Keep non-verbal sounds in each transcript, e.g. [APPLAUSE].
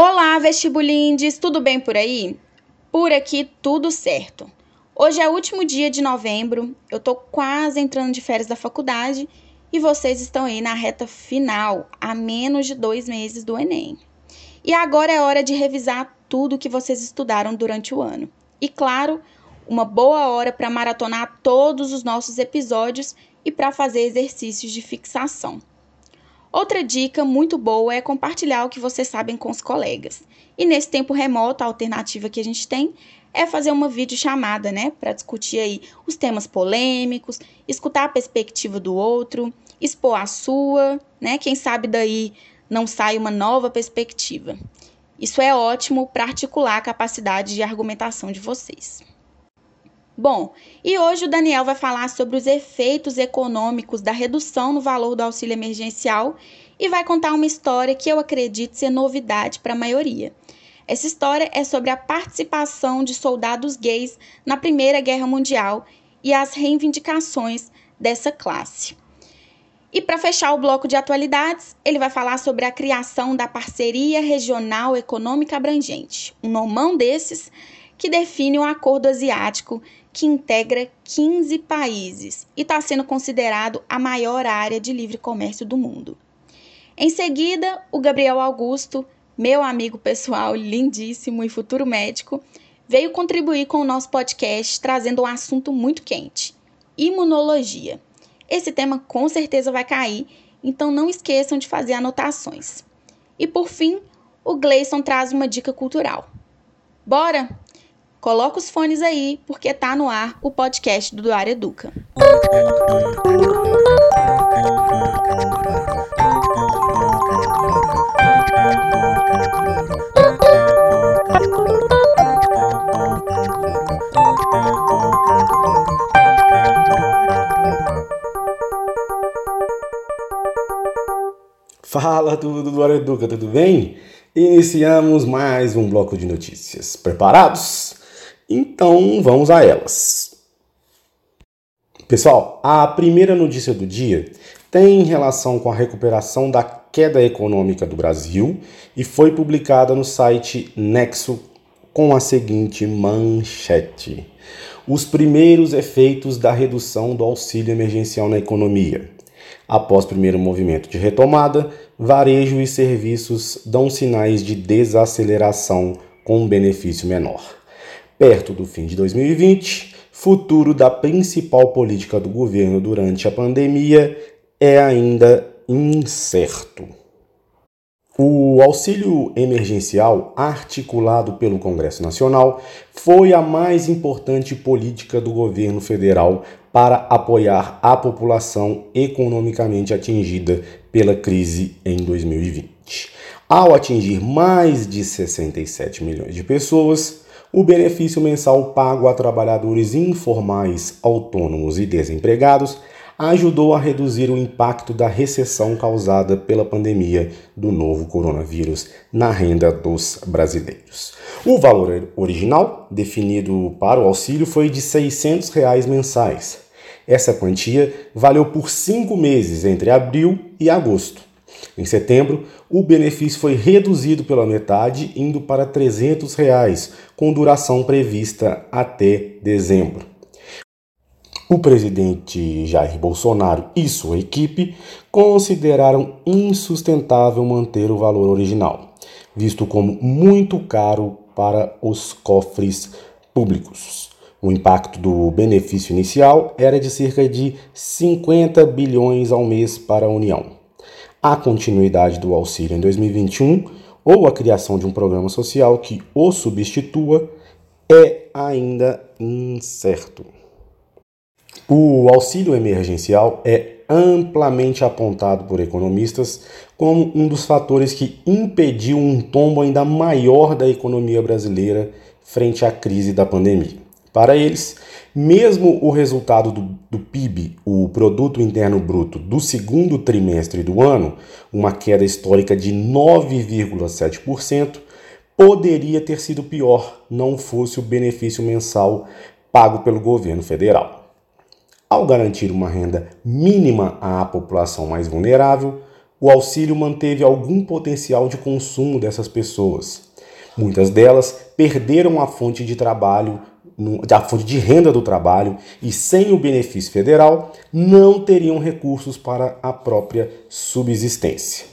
Olá, vestibulindes, tudo bem por aí? Por aqui tudo certo. Hoje é o último dia de novembro, eu tô quase entrando de férias da faculdade e vocês estão aí na reta final, a menos de dois meses do Enem. E agora é hora de revisar tudo que vocês estudaram durante o ano. E claro, uma boa hora para maratonar todos os nossos episódios e para fazer exercícios de fixação. Outra dica muito boa é compartilhar o que vocês sabem com os colegas. E nesse tempo remoto, a alternativa que a gente tem é fazer uma videochamada, né, para discutir aí os temas polêmicos, escutar a perspectiva do outro, expor a sua, né? Quem sabe daí não sai uma nova perspectiva. Isso é ótimo para articular a capacidade de argumentação de vocês. Bom, e hoje o Daniel vai falar sobre os efeitos econômicos da redução no valor do auxílio emergencial e vai contar uma história que eu acredito ser novidade para a maioria. Essa história é sobre a participação de soldados gays na Primeira Guerra Mundial e as reivindicações dessa classe. E para fechar o bloco de atualidades, ele vai falar sobre a criação da Parceria Regional Econômica Abrangente, um nomão desses que define um acordo asiático que integra 15 países e está sendo considerado a maior área de livre comércio do mundo. Em seguida, o Gabriel Augusto, meu amigo pessoal lindíssimo e futuro médico, veio contribuir com o nosso podcast trazendo um assunto muito quente: imunologia. Esse tema com certeza vai cair, então não esqueçam de fazer anotações. E por fim, o Gleison traz uma dica cultural. Bora? Coloca os fones aí, porque tá no ar o podcast do Duar Educa. Fala tudo do Educa, tudo bem? Iniciamos mais um bloco de notícias. Preparados? Então vamos a elas. Pessoal, a primeira notícia do dia tem relação com a recuperação da queda econômica do Brasil e foi publicada no site Nexo com a seguinte manchete: Os primeiros efeitos da redução do auxílio emergencial na economia. Após primeiro movimento de retomada, varejo e serviços dão sinais de desaceleração com benefício menor. Perto do fim de 2020, futuro da principal política do governo durante a pandemia é ainda incerto. O auxílio emergencial, articulado pelo Congresso Nacional, foi a mais importante política do governo federal para apoiar a população economicamente atingida pela crise em 2020. Ao atingir mais de 67 milhões de pessoas, o benefício mensal pago a trabalhadores informais, autônomos e desempregados ajudou a reduzir o impacto da recessão causada pela pandemia do novo coronavírus na renda dos brasileiros. O valor original definido para o auxílio foi de 600 reais mensais. Essa quantia valeu por cinco meses entre abril e agosto. Em setembro, o benefício foi reduzido pela metade, indo para 300 reais, com duração prevista até dezembro. O presidente Jair Bolsonaro e sua equipe consideraram insustentável manter o valor original, visto como muito caro para os cofres públicos. O impacto do benefício inicial era de cerca de 50 bilhões ao mês para a União a continuidade do auxílio em 2021 ou a criação de um programa social que o substitua é ainda incerto. O auxílio emergencial é amplamente apontado por economistas como um dos fatores que impediu um tombo ainda maior da economia brasileira frente à crise da pandemia. Para eles, mesmo o resultado do, do, PIB, o Produto Interno Bruto, do segundo trimestre do ano, uma queda histórica de 9,7%, poderia ter sido pior não fosse o benefício mensal pago pelo governo federal. Ao garantir uma renda mínima à população mais vulnerável, o auxílio manteve algum potencial de consumo dessas pessoas. Muitas delas perderam a fonte de trabalho, a fonte de renda do trabalho e sem o benefício federal não teriam recursos para a própria subsistência.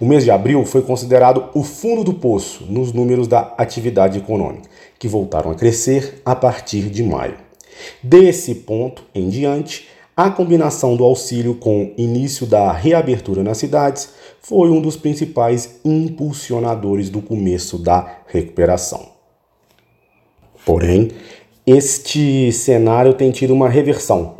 O mês de abril foi considerado o fundo do poço nos números da atividade econômica, que voltaram a crescer a partir de maio. Desse ponto em diante, a combinação do auxílio com início da reabertura nas cidades foi um dos principais impulsionadores do começo da recuperação. Porém, este cenário tem tido uma reversão.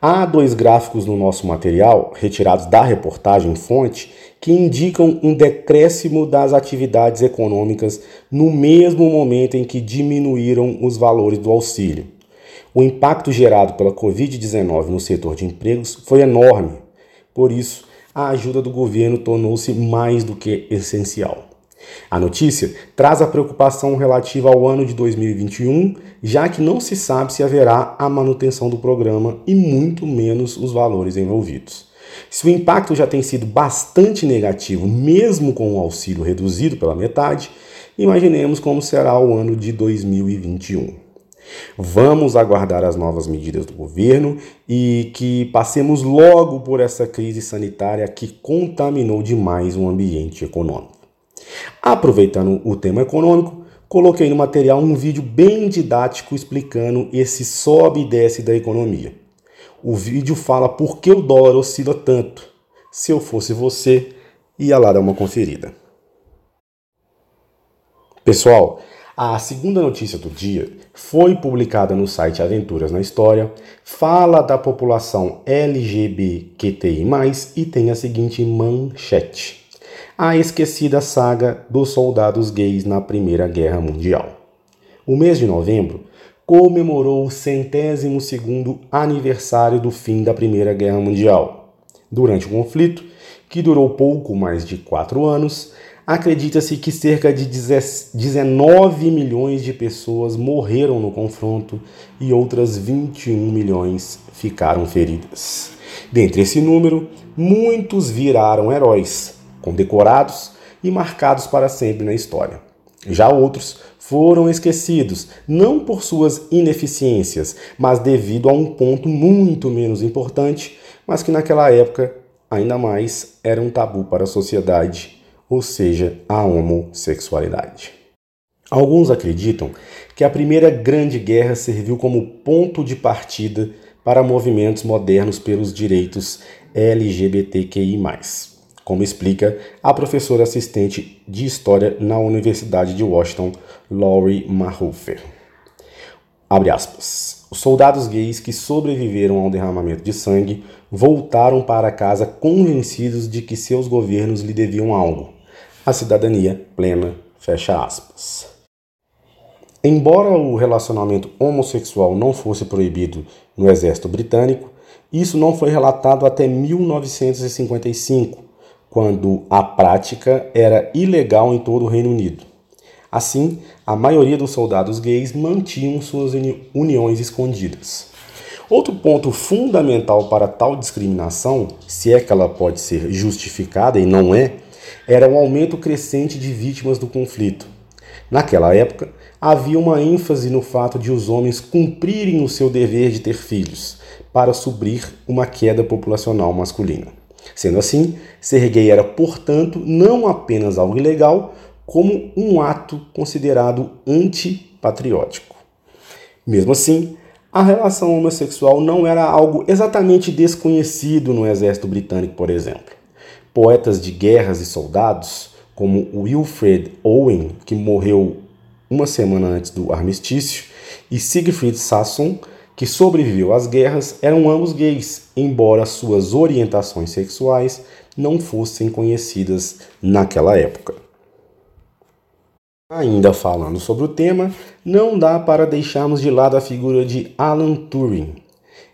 Há dois gráficos no nosso material, retirados da reportagem fonte, que indicam um decréscimo das atividades econômicas no mesmo momento em que diminuíram os valores do auxílio. O impacto gerado pela Covid-19 no setor de empregos foi enorme. Por isso, a ajuda do governo tornou-se mais do que essencial. A notícia traz a preocupação relativa ao ano de 2021, já que não se sabe se haverá a manutenção do programa e muito menos os valores envolvidos. Se o impacto já tem sido bastante negativo, mesmo com o auxílio reduzido pela metade, imaginemos como será o ano de 2021. Vamos aguardar as novas medidas do governo e que passemos logo por essa crise sanitária que contaminou demais o ambiente econômico. Aproveitando o tema econômico, coloquei no material um vídeo bem didático explicando esse sobe e desce da economia. O vídeo fala por que o dólar oscila tanto. Se eu fosse você, ia lá dar uma conferida. Pessoal, a segunda notícia do dia foi publicada no site Aventuras na História, fala da população LGBTQI+, e tem a seguinte manchete. A esquecida saga dos soldados gays na Primeira Guerra Mundial. O mês de novembro comemorou o centésimo segundo aniversário do fim da Primeira Guerra Mundial. Durante o conflito, que durou pouco mais de quatro anos, Acredita-se que cerca de 19 milhões de pessoas morreram no confronto e outras 21 milhões ficaram feridas. Dentre esse número, muitos viraram heróis, condecorados e marcados para sempre na história. Já outros foram esquecidos, não por suas ineficiências, mas devido a um ponto muito menos importante, mas que naquela época ainda mais era um tabu para a sociedade ou seja, a homossexualidade. Alguns acreditam que a Primeira Grande Guerra serviu como ponto de partida para movimentos modernos pelos direitos LGBTQI, como explica a professora assistente de História na Universidade de Washington, Laurie Mahofer. Abre aspas. Os soldados gays que sobreviveram ao derramamento de sangue voltaram para casa convencidos de que seus governos lhe deviam algo a cidadania plena, fecha aspas. Embora o relacionamento homossexual não fosse proibido no exército britânico, isso não foi relatado até 1955, quando a prática era ilegal em todo o Reino Unido. Assim, a maioria dos soldados gays mantinham suas uni uniões escondidas. Outro ponto fundamental para tal discriminação, se é que ela pode ser justificada e não é, era um aumento crescente de vítimas do conflito. Naquela época, havia uma ênfase no fato de os homens cumprirem o seu dever de ter filhos, para suprir uma queda populacional masculina. Sendo assim, ser gay era, portanto, não apenas algo ilegal, como um ato considerado antipatriótico. Mesmo assim, a relação homossexual não era algo exatamente desconhecido no exército britânico, por exemplo poetas de guerras e soldados, como Wilfred Owen, que morreu uma semana antes do armistício, e Siegfried Sassoon, que sobreviveu às guerras, eram ambos gays, embora suas orientações sexuais não fossem conhecidas naquela época. Ainda falando sobre o tema, não dá para deixarmos de lado a figura de Alan Turing,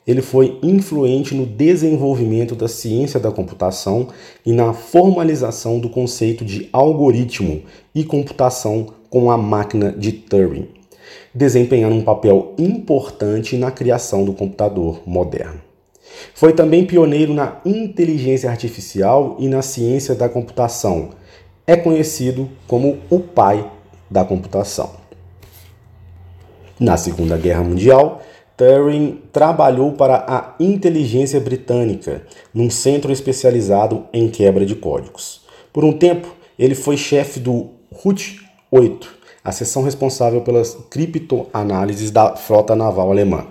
ele foi influente no desenvolvimento da ciência da computação e na formalização do conceito de algoritmo e computação com a máquina de Turing, desempenhando um papel importante na criação do computador moderno. Foi também pioneiro na inteligência artificial e na ciência da computação. É conhecido como o pai da computação. Na Segunda Guerra Mundial, Turing trabalhou para a inteligência britânica, num centro especializado em quebra de códigos. Por um tempo, ele foi chefe do RUT-8, a seção responsável pelas criptoanálises da frota naval alemã.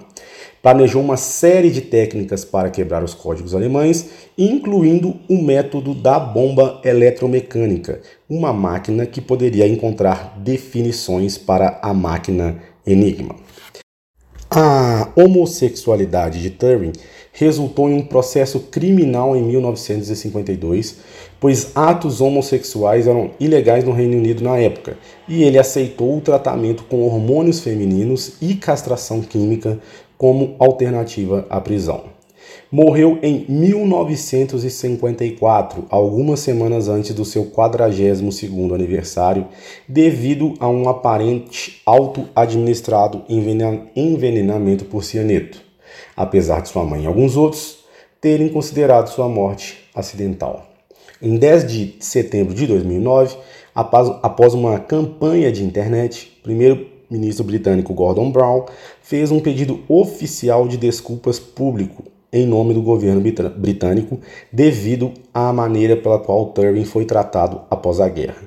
Planejou uma série de técnicas para quebrar os códigos alemães, incluindo o método da bomba eletromecânica, uma máquina que poderia encontrar definições para a máquina Enigma. A homossexualidade de Turing resultou em um processo criminal em 1952, pois atos homossexuais eram ilegais no Reino Unido na época, e ele aceitou o tratamento com hormônios femininos e castração química como alternativa à prisão morreu em 1954, algumas semanas antes do seu 42º aniversário, devido a um aparente auto-administrado envenenamento por cianeto, apesar de sua mãe e alguns outros terem considerado sua morte acidental. Em 10 de setembro de 2009, após uma campanha de internet, primeiro-ministro britânico Gordon Brown fez um pedido oficial de desculpas público em nome do governo britânico devido à maneira pela qual Turing foi tratado após a guerra.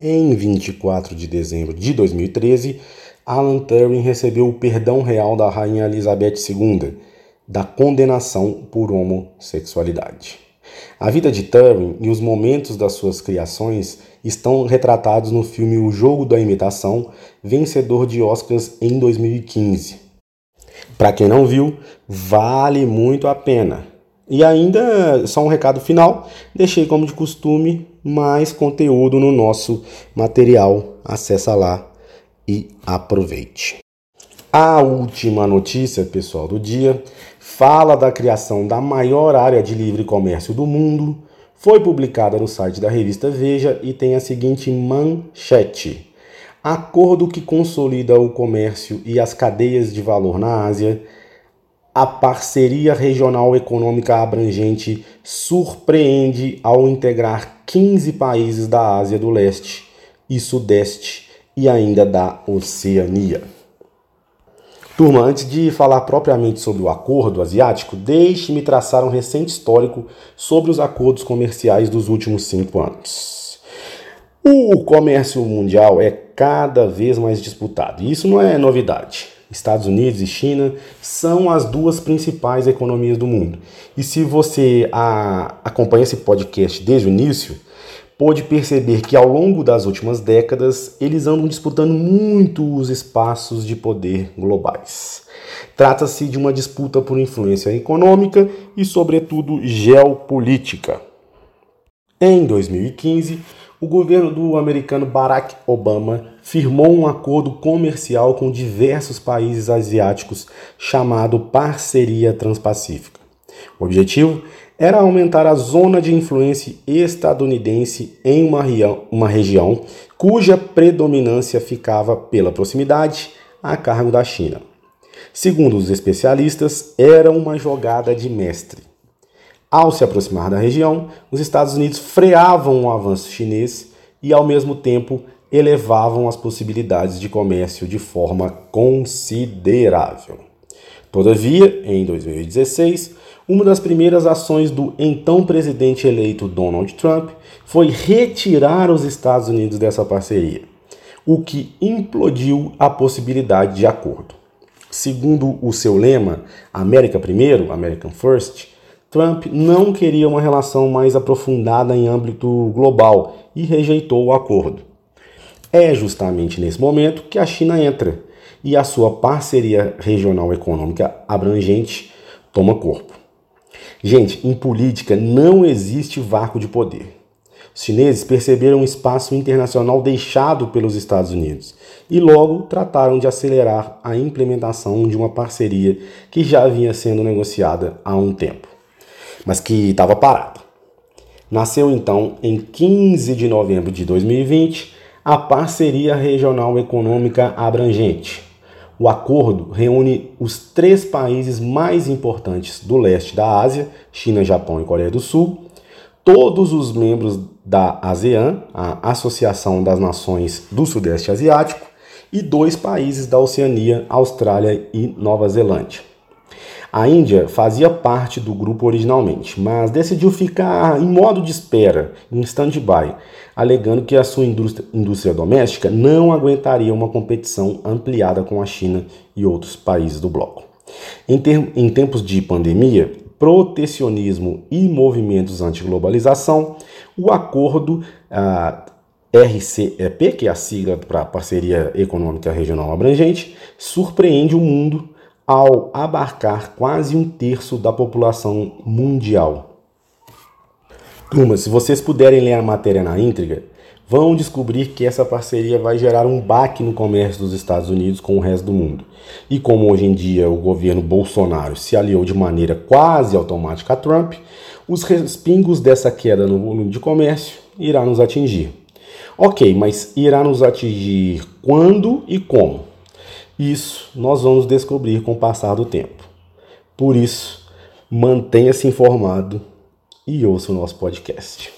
Em 24 de dezembro de 2013, Alan Turing recebeu o perdão real da rainha Elizabeth II da condenação por homossexualidade. A vida de Turing e os momentos das suas criações estão retratados no filme O Jogo da Imitação, vencedor de Oscars em 2015. Para quem não viu, vale muito a pena. E ainda, só um recado final, deixei como de costume mais conteúdo no nosso material. Acesse lá e aproveite. A última notícia, pessoal, do dia fala da criação da maior área de livre comércio do mundo. Foi publicada no site da revista Veja e tem a seguinte manchete: acordo que consolida o comércio e as cadeias de valor na Ásia, a parceria regional econômica abrangente surpreende ao integrar 15 países da Ásia do Leste e Sudeste e ainda da Oceania. Turma, antes de falar propriamente sobre o acordo asiático, deixe-me traçar um recente histórico sobre os acordos comerciais dos últimos cinco anos. O comércio mundial é cada vez mais disputado. E isso não é novidade. Estados Unidos e China são as duas principais economias do mundo. E se você acompanha esse podcast desde o início, pode perceber que ao longo das últimas décadas eles andam disputando muito os espaços de poder globais. Trata-se de uma disputa por influência econômica e, sobretudo, geopolítica. Em 2015, o governo do americano Barack Obama firmou um acordo comercial com diversos países asiáticos chamado Parceria Transpacífica. O objetivo era aumentar a zona de influência estadunidense em uma, uma região cuja predominância ficava pela proximidade a cargo da China. Segundo os especialistas, era uma jogada de mestre. Ao se aproximar da região, os Estados Unidos freavam o avanço chinês e, ao mesmo tempo, elevavam as possibilidades de comércio de forma considerável. Todavia, em 2016, uma das primeiras ações do então presidente eleito Donald Trump foi retirar os Estados Unidos dessa parceria, o que implodiu a possibilidade de acordo. Segundo o seu lema, América Primeiro, American First, Trump não queria uma relação mais aprofundada em âmbito global e rejeitou o acordo. É justamente nesse momento que a China entra e a sua parceria regional econômica abrangente toma corpo. Gente, em política não existe vácuo de poder. Os chineses perceberam um espaço internacional deixado pelos Estados Unidos e logo trataram de acelerar a implementação de uma parceria que já vinha sendo negociada há um tempo mas que estava parado. Nasceu então em 15 de novembro de 2020 a Parceria Regional Econômica Abrangente, O acordo reúne os três países mais importantes do leste da Ásia, China, Japão e Coreia do Sul, todos os membros da ASEAN, a Associação das Nações do Sudeste Asiático, e dois países da Oceania, Austrália e Nova Zelândia. A Índia fazia parte do grupo originalmente, mas decidiu ficar em modo de espera, em stand-by, alegando que a sua indústria, indústria, doméstica não aguentaria uma competição ampliada com a China e outros países do bloco. Em, ter, em tempos de pandemia, protecionismo e movimentos anti-globalização, o acordo ah, RCEP, que é a sigla para Parceria Econômica Regional Abrangente, surpreende o mundo ao abarcar quase um terço da população mundial. Turma, se vocês puderem ler a matéria na íntegra, vão descobrir que essa parceria vai gerar um baque no comércio dos Estados Unidos com o resto do mundo. E como hoje em dia o governo Bolsonaro se aliou de maneira quase automática a Trump, os respingos dessa queda no volume de comércio irá nos atingir. Ok, mas irá nos atingir quando e como? Isso nós vamos descobrir com o passar do tempo. Por isso, mantenha-se informado e ouça o nosso podcast.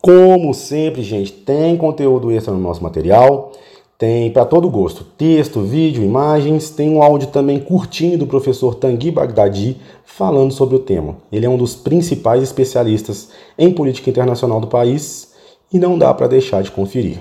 Como sempre, gente, tem conteúdo extra no nosso material. Tem para todo gosto, texto, vídeo, imagens. Tem um áudio também curtinho do professor Tanguy Bagdadi falando sobre o tema. Ele é um dos principais especialistas em política internacional do país e não dá para deixar de conferir.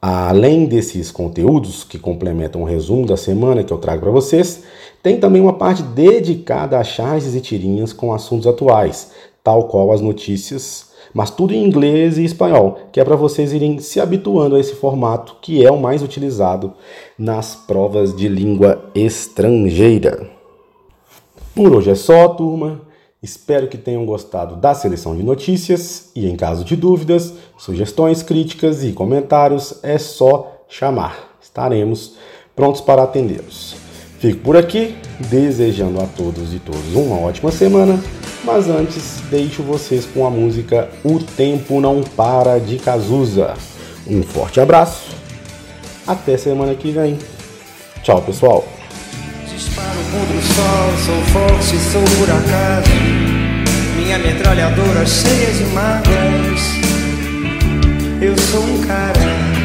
Além desses conteúdos que complementam o resumo da semana que eu trago para vocês, tem também uma parte dedicada a charges e tirinhas com assuntos atuais, tal qual as notícias, mas tudo em inglês e espanhol, que é para vocês irem se habituando a esse formato que é o mais utilizado nas provas de língua estrangeira. Por hoje é só, turma. Espero que tenham gostado da seleção de notícias e, em caso de dúvidas, sugestões, críticas e comentários, é só chamar. Estaremos prontos para atendê-los. Fico por aqui, desejando a todos e todas uma ótima semana, mas antes deixo vocês com a música O Tempo Não Para de Cazuza. Um forte abraço, até semana que vem. Tchau, pessoal! Disparo contra o sol, sou forte, sou por acaso. Minha metralhadora cheia de mágoas. Eu sou um cara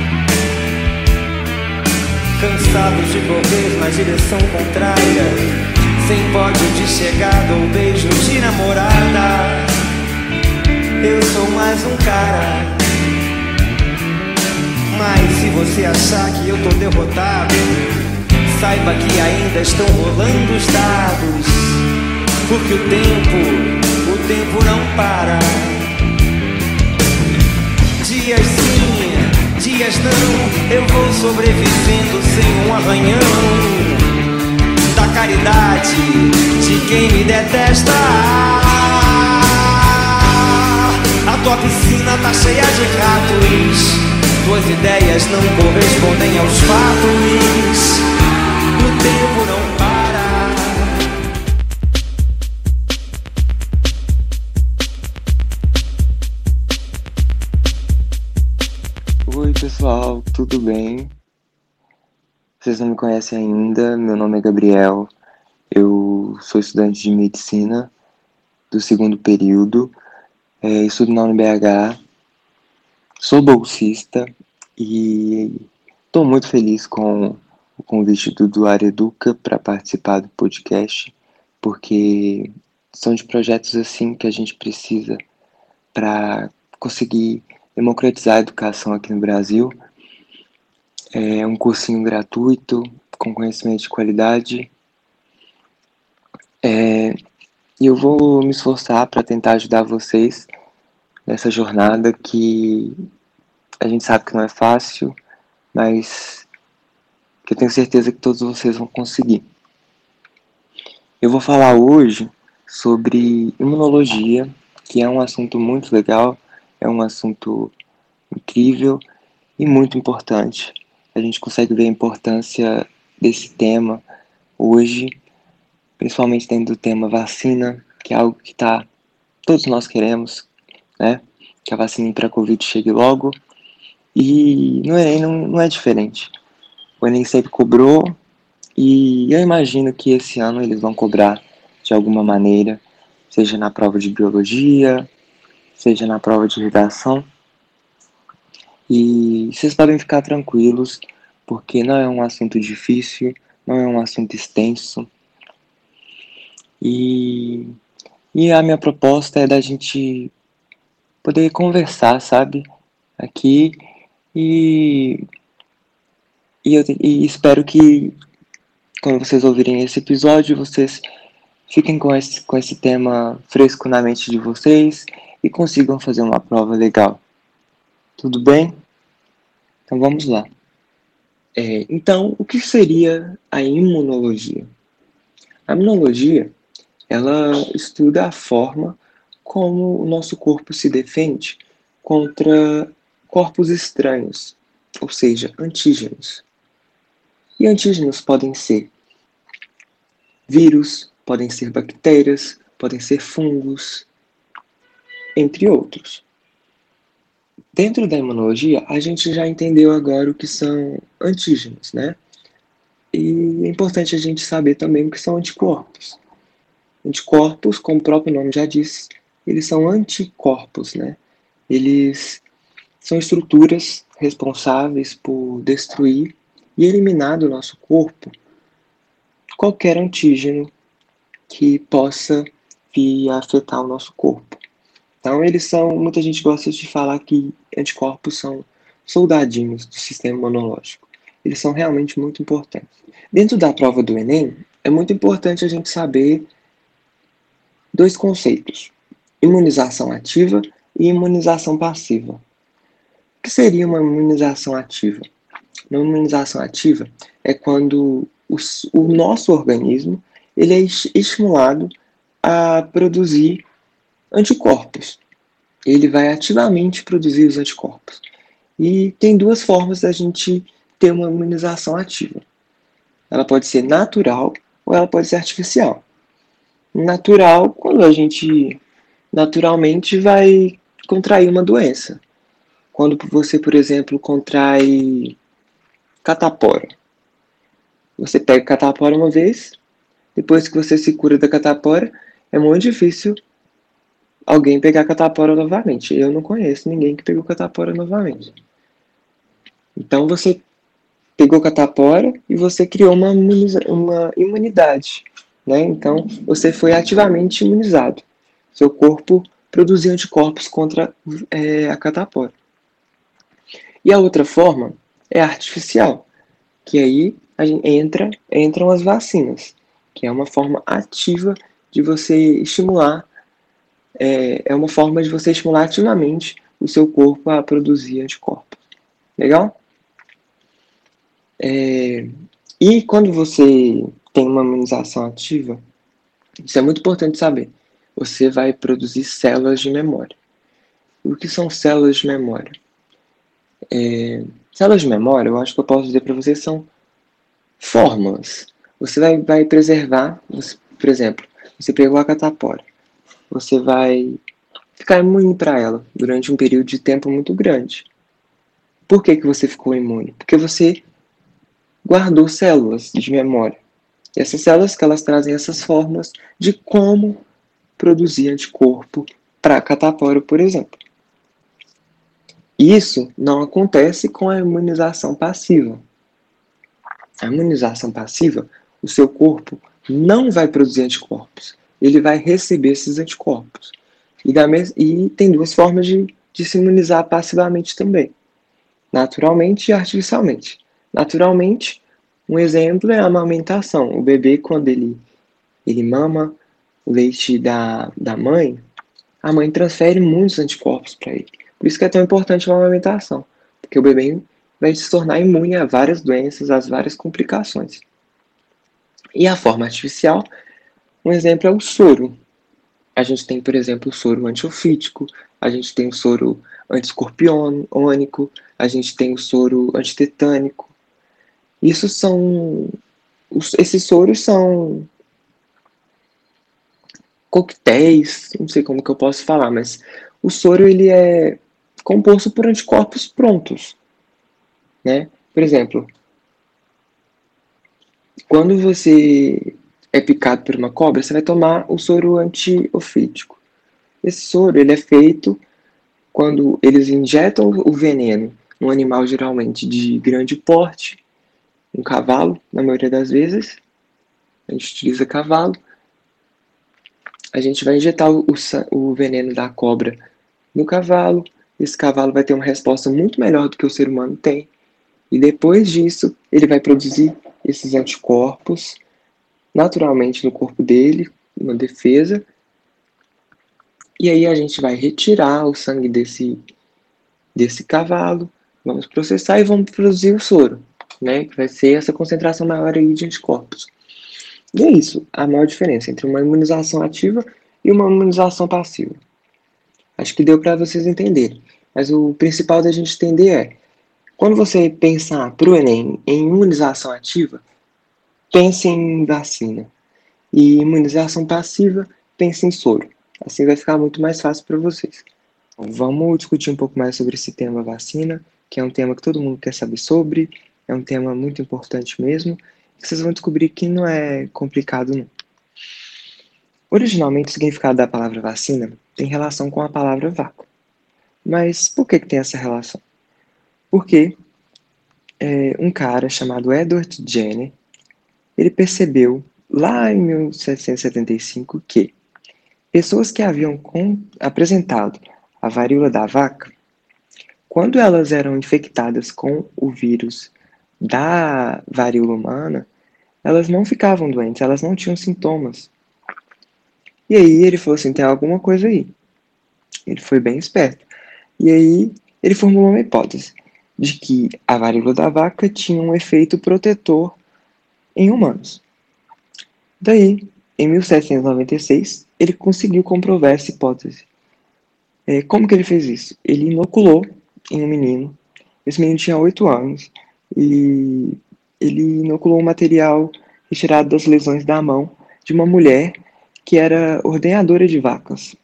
cansado de correr na direção contrária, sem pódio de chegada ou beijo de namorada. Eu sou mais um cara. Mas se você achar que eu tô derrotado, saiba que ainda estão rolando os dados. Porque o tempo, o tempo não para. Dias dias não, eu vou sobrevivendo sem um arranhão. Da caridade de quem me detesta. A tua piscina tá cheia de ratos. Tuas ideias não correspondem aos fatos tempo não para. Pessoal, tudo bem? Vocês não me conhecem ainda, meu nome é Gabriel, eu sou estudante de medicina do segundo período, é, estudo na UNBH, sou bolsista e estou muito feliz com o convite do Duário Educa para participar do podcast, porque são de projetos assim que a gente precisa para conseguir democratizar a educação aqui no Brasil. É um cursinho gratuito, com conhecimento de qualidade. É, e eu vou me esforçar para tentar ajudar vocês nessa jornada que a gente sabe que não é fácil, mas que eu tenho certeza que todos vocês vão conseguir. Eu vou falar hoje sobre imunologia, que é um assunto muito legal, é um assunto incrível e muito importante. A gente consegue ver a importância desse tema hoje, principalmente dentro do tema vacina, que é algo que tá, todos nós queremos, né? Que a vacina para a Covid chegue logo. E no Enem não, não é diferente. o Enem sempre cobrou e eu imagino que esse ano eles vão cobrar de alguma maneira, seja na prova de biologia, seja na prova de redação. E vocês podem ficar tranquilos, porque não é um assunto difícil, não é um assunto extenso. E, e a minha proposta é da gente poder conversar, sabe? Aqui e, e, eu, e espero que quando vocês ouvirem esse episódio, vocês fiquem com esse, com esse tema fresco na mente de vocês e consigam fazer uma prova legal. Tudo bem? Então vamos lá. É, então, o que seria a imunologia? A imunologia, ela estuda a forma como o nosso corpo se defende contra corpos estranhos, ou seja, antígenos. E antígenos podem ser vírus, podem ser bactérias, podem ser fungos, entre outros. Dentro da imunologia, a gente já entendeu agora o que são antígenos, né? E é importante a gente saber também o que são anticorpos. Anticorpos, como o próprio nome já diz, eles são anticorpos, né? Eles são estruturas responsáveis por destruir e eliminar do nosso corpo qualquer antígeno que possa vir a afetar o nosso corpo. Então, eles são. Muita gente gosta de falar que anticorpos são soldadinhos do sistema imunológico. Eles são realmente muito importantes. Dentro da prova do Enem, é muito importante a gente saber dois conceitos: imunização ativa e imunização passiva. O que seria uma imunização ativa? Uma imunização ativa é quando o, o nosso organismo ele é estimulado a produzir anticorpos. Ele vai ativamente produzir os anticorpos. E tem duas formas da gente ter uma imunização ativa. Ela pode ser natural ou ela pode ser artificial. Natural, quando a gente naturalmente vai contrair uma doença. Quando você, por exemplo, contrai catapora. Você pega catapora uma vez, depois que você se cura da catapora, é muito difícil alguém pegar catapora novamente. Eu não conheço ninguém que pegou catapora novamente. Então você pegou catapora e você criou uma, uma imunidade. Né? Então você foi ativamente imunizado. Seu corpo produziu anticorpos contra é, a catapora. E a outra forma é artificial, que aí entra, entram as vacinas, que é uma forma ativa de você estimular é, é uma forma de você estimular ativamente o seu corpo a produzir anticorpos. Legal? É, e quando você tem uma imunização ativa, isso é muito importante saber. Você vai produzir células de memória. O que são células de memória? É, células de memória, eu acho que eu posso dizer para vocês, são fórmulas. Você vai, vai preservar, você, por exemplo, você pegou a catapora você vai ficar imune para ela durante um período de tempo muito grande. Por que, que você ficou imune? Porque você guardou células de memória. E essas células que elas trazem essas formas de como produzir anticorpo para catapora, por exemplo. Isso não acontece com a imunização passiva. A imunização passiva, o seu corpo não vai produzir anticorpos ele vai receber esses anticorpos. E, da e tem duas formas de, de se imunizar passivamente também: naturalmente e artificialmente. Naturalmente, um exemplo é a amamentação. O bebê, quando ele, ele mama o leite da, da mãe, a mãe transfere muitos anticorpos para ele. Por isso que é tão importante a amamentação, porque o bebê vai se tornar imune a várias doenças, às várias complicações. E a forma artificial um exemplo é o soro. A gente tem, por exemplo, o soro antiofítico, a gente tem o soro antiscorpiônico, a gente tem o soro antitetânico. Isso são. Esses soros são coquetéis, não sei como que eu posso falar, mas o soro ele é composto por anticorpos prontos, né? Por exemplo, quando você é picado por uma cobra, você vai tomar o soro antiofídico. Esse soro ele é feito quando eles injetam o veneno num animal geralmente de grande porte, um cavalo, na maioria das vezes, a gente utiliza cavalo, a gente vai injetar o, o veneno da cobra no cavalo, esse cavalo vai ter uma resposta muito melhor do que o ser humano tem, e depois disso ele vai produzir esses anticorpos naturalmente no corpo dele, uma defesa, e aí a gente vai retirar o sangue desse, desse cavalo, vamos processar e vamos produzir o soro, né? Que vai ser essa concentração maior aí de anticorpos. E é isso, a maior diferença entre uma imunização ativa e uma imunização passiva. Acho que deu para vocês entenderem. Mas o principal da gente entender é, quando você pensar para o Enem em imunização ativa, pense em vacina. E imunização passiva, pense em soro. Assim vai ficar muito mais fácil para vocês. Vamos discutir um pouco mais sobre esse tema vacina, que é um tema que todo mundo quer saber sobre, é um tema muito importante mesmo, e vocês vão descobrir que não é complicado não. Originalmente, o significado da palavra vacina tem relação com a palavra vácuo. Mas por que, que tem essa relação? Porque é, um cara chamado Edward Jenner, ele percebeu lá em 1775 que pessoas que haviam apresentado a varíola da vaca, quando elas eram infectadas com o vírus da varíola humana, elas não ficavam doentes, elas não tinham sintomas. E aí ele falou assim, tem alguma coisa aí. Ele foi bem esperto. E aí ele formulou uma hipótese de que a varíola da vaca tinha um efeito protetor em humanos. Daí, em 1796, ele conseguiu comprovar essa hipótese. É, como que ele fez isso? Ele inoculou em um menino, esse menino tinha 8 anos, e ele inoculou um material retirado das lesões da mão de uma mulher que era ordenhadora de vacas.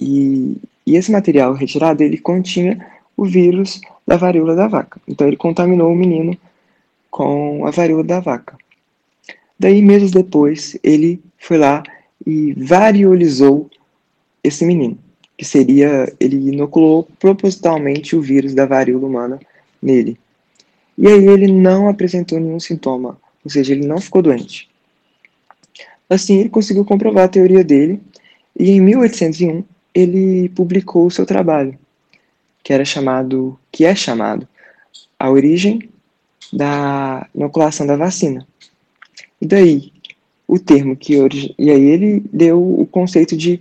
E, e esse material retirado, ele continha o vírus da varíola da vaca. Então ele contaminou o menino com a varíola da vaca. Daí, meses depois, ele foi lá e variolizou esse menino, que seria, ele inoculou propositalmente o vírus da varíola humana nele. E aí ele não apresentou nenhum sintoma, ou seja, ele não ficou doente. Assim, ele conseguiu comprovar a teoria dele, e em 1801 ele publicou o seu trabalho, que era chamado, que é chamado A Origem da Inoculação da Vacina. E daí, o termo que e aí ele deu o conceito de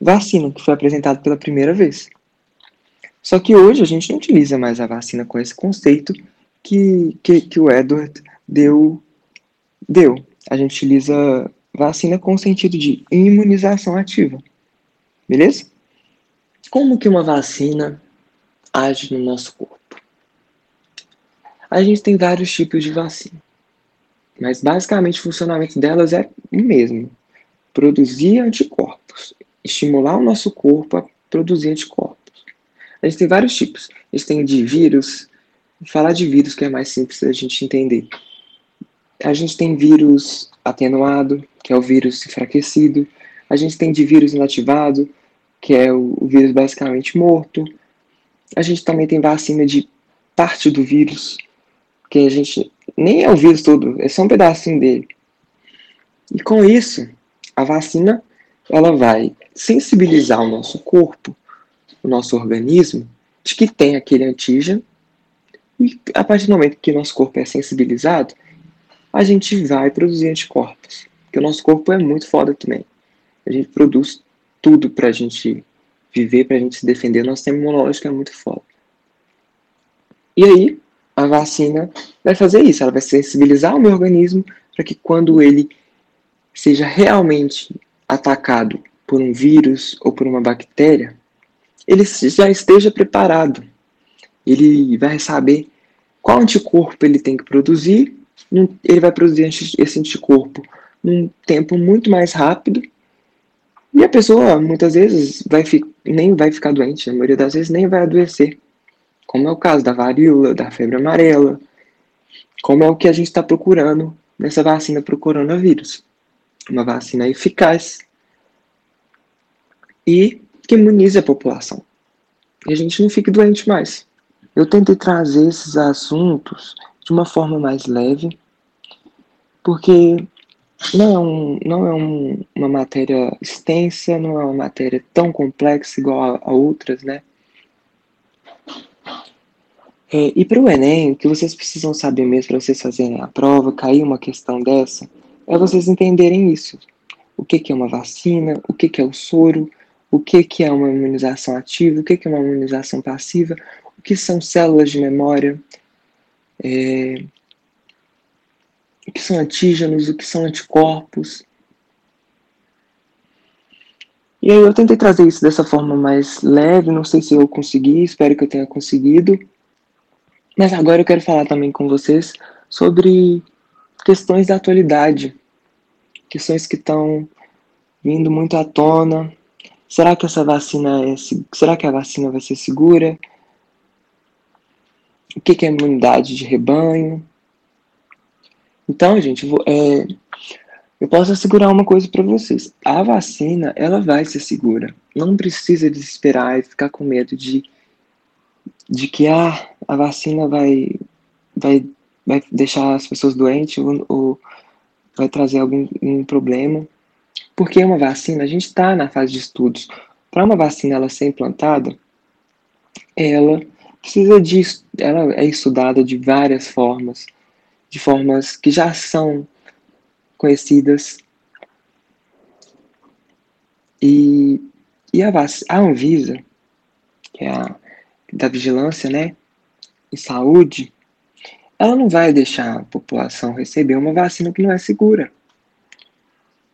vacina, que foi apresentado pela primeira vez. Só que hoje a gente não utiliza mais a vacina com esse conceito que, que, que o Edward deu, deu. A gente utiliza vacina com o sentido de imunização ativa. Beleza? Como que uma vacina age no nosso corpo? A gente tem vários tipos de vacina. Mas basicamente o funcionamento delas é o mesmo: produzir anticorpos, estimular o nosso corpo a produzir anticorpos. A gente tem vários tipos. A gente tem de vírus, falar de vírus que é mais simples da gente entender. A gente tem vírus atenuado, que é o vírus enfraquecido. A gente tem de vírus inativado, que é o vírus basicamente morto. A gente também tem vacina de parte do vírus, que a gente nem é o vírus é só um pedacinho dele. E com isso, a vacina ela vai sensibilizar o nosso corpo, o nosso organismo, de que tem aquele antígeno. E a partir do momento que nosso corpo é sensibilizado, a gente vai produzir anticorpos. Porque o nosso corpo é muito foda também. A gente produz tudo pra gente viver, pra gente se defender. Nosso sistema imunológico é muito foda. E aí, a vacina vai fazer isso, ela vai sensibilizar o meu organismo para que quando ele seja realmente atacado por um vírus ou por uma bactéria, ele já esteja preparado. Ele vai saber qual anticorpo ele tem que produzir, ele vai produzir esse anticorpo num tempo muito mais rápido, e a pessoa muitas vezes vai nem vai ficar doente, na maioria das vezes nem vai adoecer como é o caso da varíola, da febre amarela. como é o que a gente está procurando nessa vacina para o coronavírus. Uma vacina eficaz e que imunize a população. E a gente não fique doente mais. Eu tentei trazer esses assuntos de uma forma mais leve, porque não é, um, não é um, uma matéria extensa, não é uma matéria tão complexa igual a, a outras, né? É, e para o Enem, o que vocês precisam saber mesmo para vocês fazerem a prova, cair uma questão dessa, é vocês entenderem isso. O que, que é uma vacina, o que, que é o soro, o que, que é uma imunização ativa, o que, que é uma imunização passiva, o que são células de memória, é, o que são antígenos, o que são anticorpos. E aí eu tentei trazer isso dessa forma mais leve, não sei se eu consegui, espero que eu tenha conseguido. Mas agora eu quero falar também com vocês sobre questões da atualidade, questões que estão vindo muito à tona. Será que essa vacina é, será que a vacina vai ser segura? O que é imunidade de rebanho? Então, gente, é, eu posso assegurar uma coisa para vocês: a vacina ela vai ser segura. Não precisa desesperar e ficar com medo de de que ah, a vacina vai, vai, vai deixar as pessoas doentes ou, ou vai trazer algum um problema. Porque uma vacina, a gente está na fase de estudos. Para uma vacina ela ser implantada, ela precisa de ela é estudada de várias formas, de formas que já são conhecidas. E, e a, a Anvisa, que é a da vigilância, né, em saúde, ela não vai deixar a população receber uma vacina que não é segura.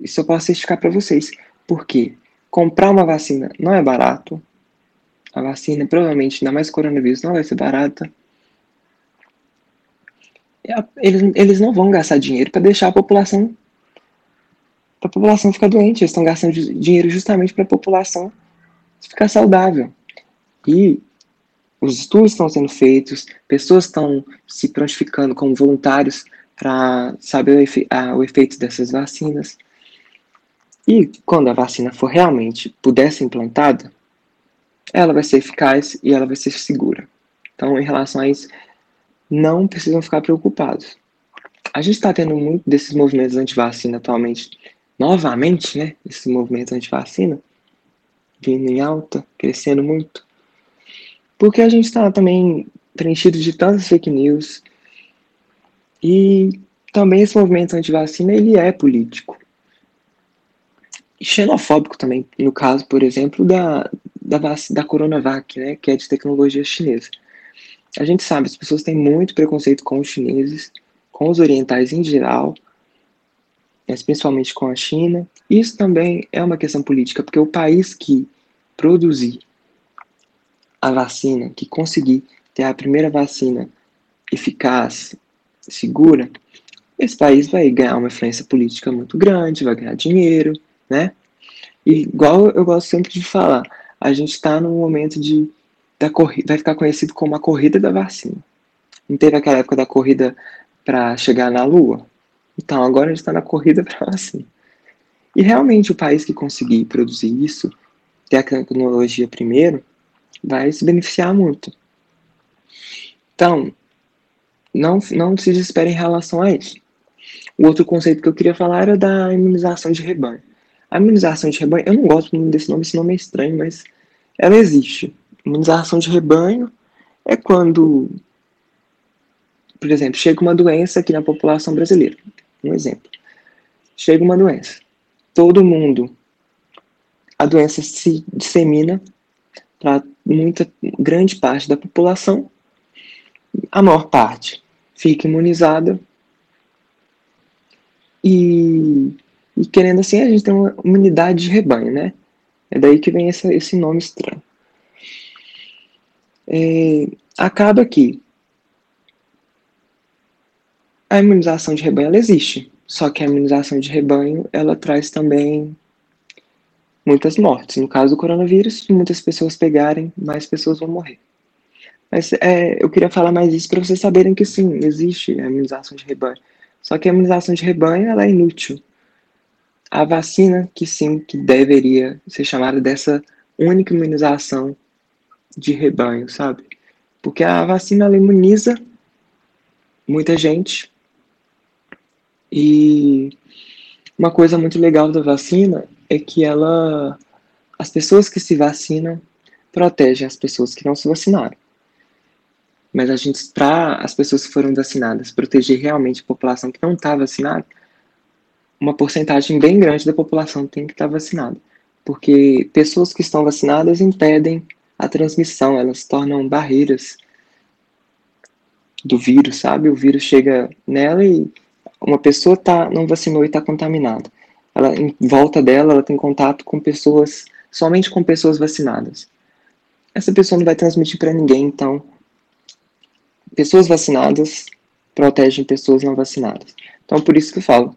Isso eu posso certificar para vocês. Por quê? Comprar uma vacina não é barato. A vacina, provavelmente, ainda mais coronavírus, não vai ser barata. Eles, eles não vão gastar dinheiro para deixar a população para a população ficar doente. Eles estão gastando dinheiro justamente para a população ficar saudável. E os estudos estão sendo feitos, pessoas estão se prontificando como voluntários para saber o, efe, a, o efeito dessas vacinas. E quando a vacina for realmente puder ser implantada, ela vai ser eficaz e ela vai ser segura. Então, em relação a isso, não precisam ficar preocupados. A gente está tendo muito desses movimentos anti-vacina atualmente, novamente, né? Esses movimentos anti-vacina, vindo em alta, crescendo muito. Porque a gente está também preenchido de tantas fake news. E também esse movimento anti-vacina, ele é político. E xenofóbico também, no caso, por exemplo, da, da, da Coronavac, né, que é de tecnologia chinesa. A gente sabe, as pessoas têm muito preconceito com os chineses, com os orientais em geral, mas principalmente com a China. Isso também é uma questão política, porque o país que produzir a vacina, que conseguir ter a primeira vacina eficaz, segura, esse país vai ganhar uma influência política muito grande, vai ganhar dinheiro, né? E igual eu gosto sempre de falar, a gente está num momento de da corrida, vai ficar conhecido como a corrida da vacina. Não teve aquela época da corrida para chegar na Lua? Então agora a gente está na corrida [LAUGHS] para a vacina. E realmente o país que conseguir produzir isso, ter a tecnologia primeiro, vai se beneficiar muito. Então, não, não se desespere em relação a isso. O outro conceito que eu queria falar era da imunização de rebanho. A imunização de rebanho, eu não gosto desse nome, esse nome é estranho, mas ela existe. Imunização de rebanho é quando, por exemplo, chega uma doença aqui na população brasileira. Um exemplo. Chega uma doença. Todo mundo, a doença se dissemina para muita grande parte da população, a maior parte fica imunizada e, e querendo assim a gente tem uma imunidade de rebanho, né? É daí que vem essa, esse nome estranho. É, acaba que a imunização de rebanho ela existe, só que a imunização de rebanho ela traz também muitas mortes. No caso do coronavírus, muitas pessoas pegarem, mais pessoas vão morrer. Mas é, eu queria falar mais isso para vocês saberem que sim, existe a imunização de rebanho. Só que a imunização de rebanho ela é inútil. A vacina, que sim, que deveria ser chamada dessa única imunização de rebanho, sabe? Porque a vacina ela imuniza muita gente. E uma coisa muito legal da vacina é que ela as pessoas que se vacinam protegem as pessoas que não se vacinaram. Mas a gente, para as pessoas que foram vacinadas, proteger realmente a população que não está vacinada, uma porcentagem bem grande da população tem que estar tá vacinada. Porque pessoas que estão vacinadas impedem a transmissão, elas tornam barreiras do vírus, sabe? O vírus chega nela e uma pessoa tá, não vacinou e está contaminada. Ela, em volta dela, ela tem contato com pessoas, somente com pessoas vacinadas. Essa pessoa não vai transmitir para ninguém, então, pessoas vacinadas protegem pessoas não vacinadas. Então, por isso que eu falo,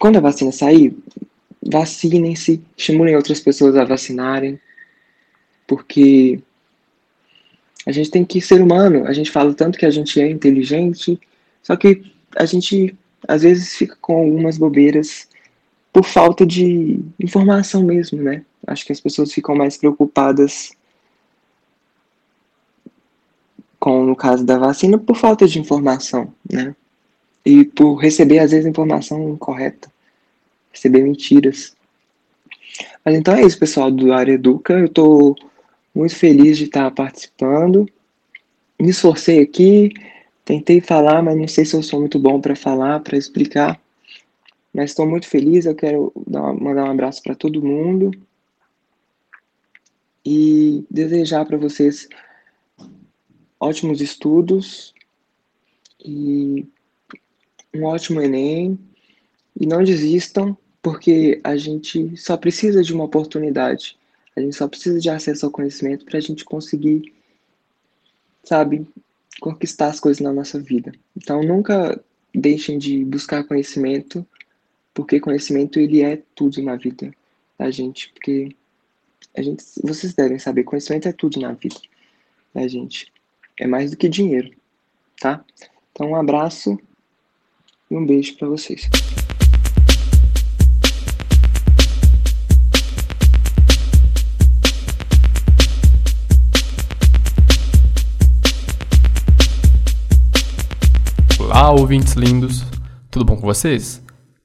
quando a vacina sair, vacinem-se, estimulem outras pessoas a vacinarem, porque a gente tem que ser humano. A gente fala tanto que a gente é inteligente, só que a gente às vezes fica com algumas bobeiras por falta de informação mesmo, né? Acho que as pessoas ficam mais preocupadas com no caso da vacina por falta de informação, né? E por receber às vezes informação incorreta, receber mentiras. Mas então é isso, pessoal do Área Educa. Eu tô muito feliz de estar participando. Me esforcei aqui, tentei falar, mas não sei se eu sou muito bom para falar, para explicar. Mas estou muito feliz. Eu quero mandar um abraço para todo mundo e desejar para vocês ótimos estudos e um ótimo Enem. E não desistam, porque a gente só precisa de uma oportunidade. A gente só precisa de acesso ao conhecimento para a gente conseguir, sabe, conquistar as coisas na nossa vida. Então nunca deixem de buscar conhecimento, porque conhecimento ele é tudo na vida da gente, porque a gente, vocês devem saber, conhecimento é tudo na vida da gente. É mais do que dinheiro, tá? Então um abraço e um beijo para vocês. Olá, ouvintes lindos! Tudo bom com vocês?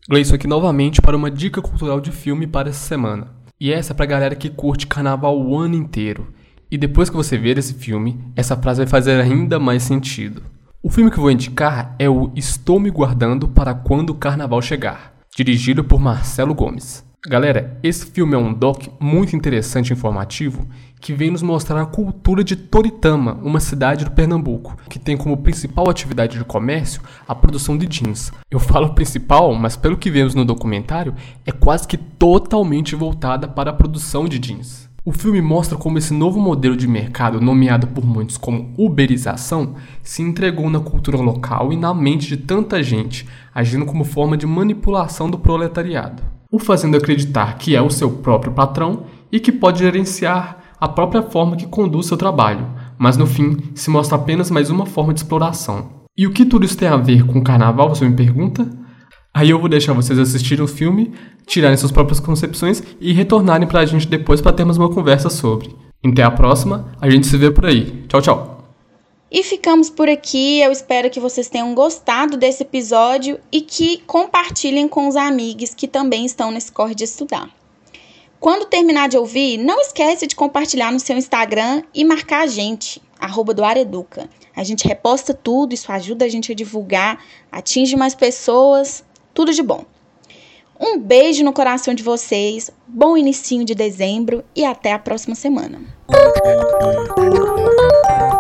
Gleison aqui novamente para uma dica cultural de filme para essa semana. E essa é pra galera que curte carnaval o ano inteiro. E depois que você ver esse filme, essa frase vai fazer ainda mais sentido. O filme que vou indicar é o Estou Me Guardando para Quando o Carnaval Chegar, dirigido por Marcelo Gomes. Galera, esse filme é um doc muito interessante e informativo que vem nos mostrar a cultura de Toritama, uma cidade do Pernambuco, que tem como principal atividade de comércio a produção de jeans. Eu falo principal, mas pelo que vemos no documentário, é quase que totalmente voltada para a produção de jeans. O filme mostra como esse novo modelo de mercado, nomeado por muitos como uberização, se entregou na cultura local e na mente de tanta gente, agindo como forma de manipulação do proletariado, o fazendo acreditar que é o seu próprio patrão e que pode gerenciar a própria forma que conduz seu trabalho, mas no fim se mostra apenas mais uma forma de exploração. E o que tudo isso tem a ver com o carnaval, você me pergunta? Aí eu vou deixar vocês assistirem o filme, tirarem suas próprias concepções e retornarem pra gente depois para termos uma conversa sobre. Até a próxima, a gente se vê por aí. Tchau, tchau. E ficamos por aqui. Eu espero que vocês tenham gostado desse episódio e que compartilhem com os amigos que também estão nesse corre de estudar. Quando terminar de ouvir, não esquece de compartilhar no seu Instagram e marcar a gente, arroba do Areduca. A gente reposta tudo, isso ajuda a gente a divulgar, atinge mais pessoas tudo de bom. Um beijo no coração de vocês, bom inicinho de dezembro e até a próxima semana. [LAUGHS]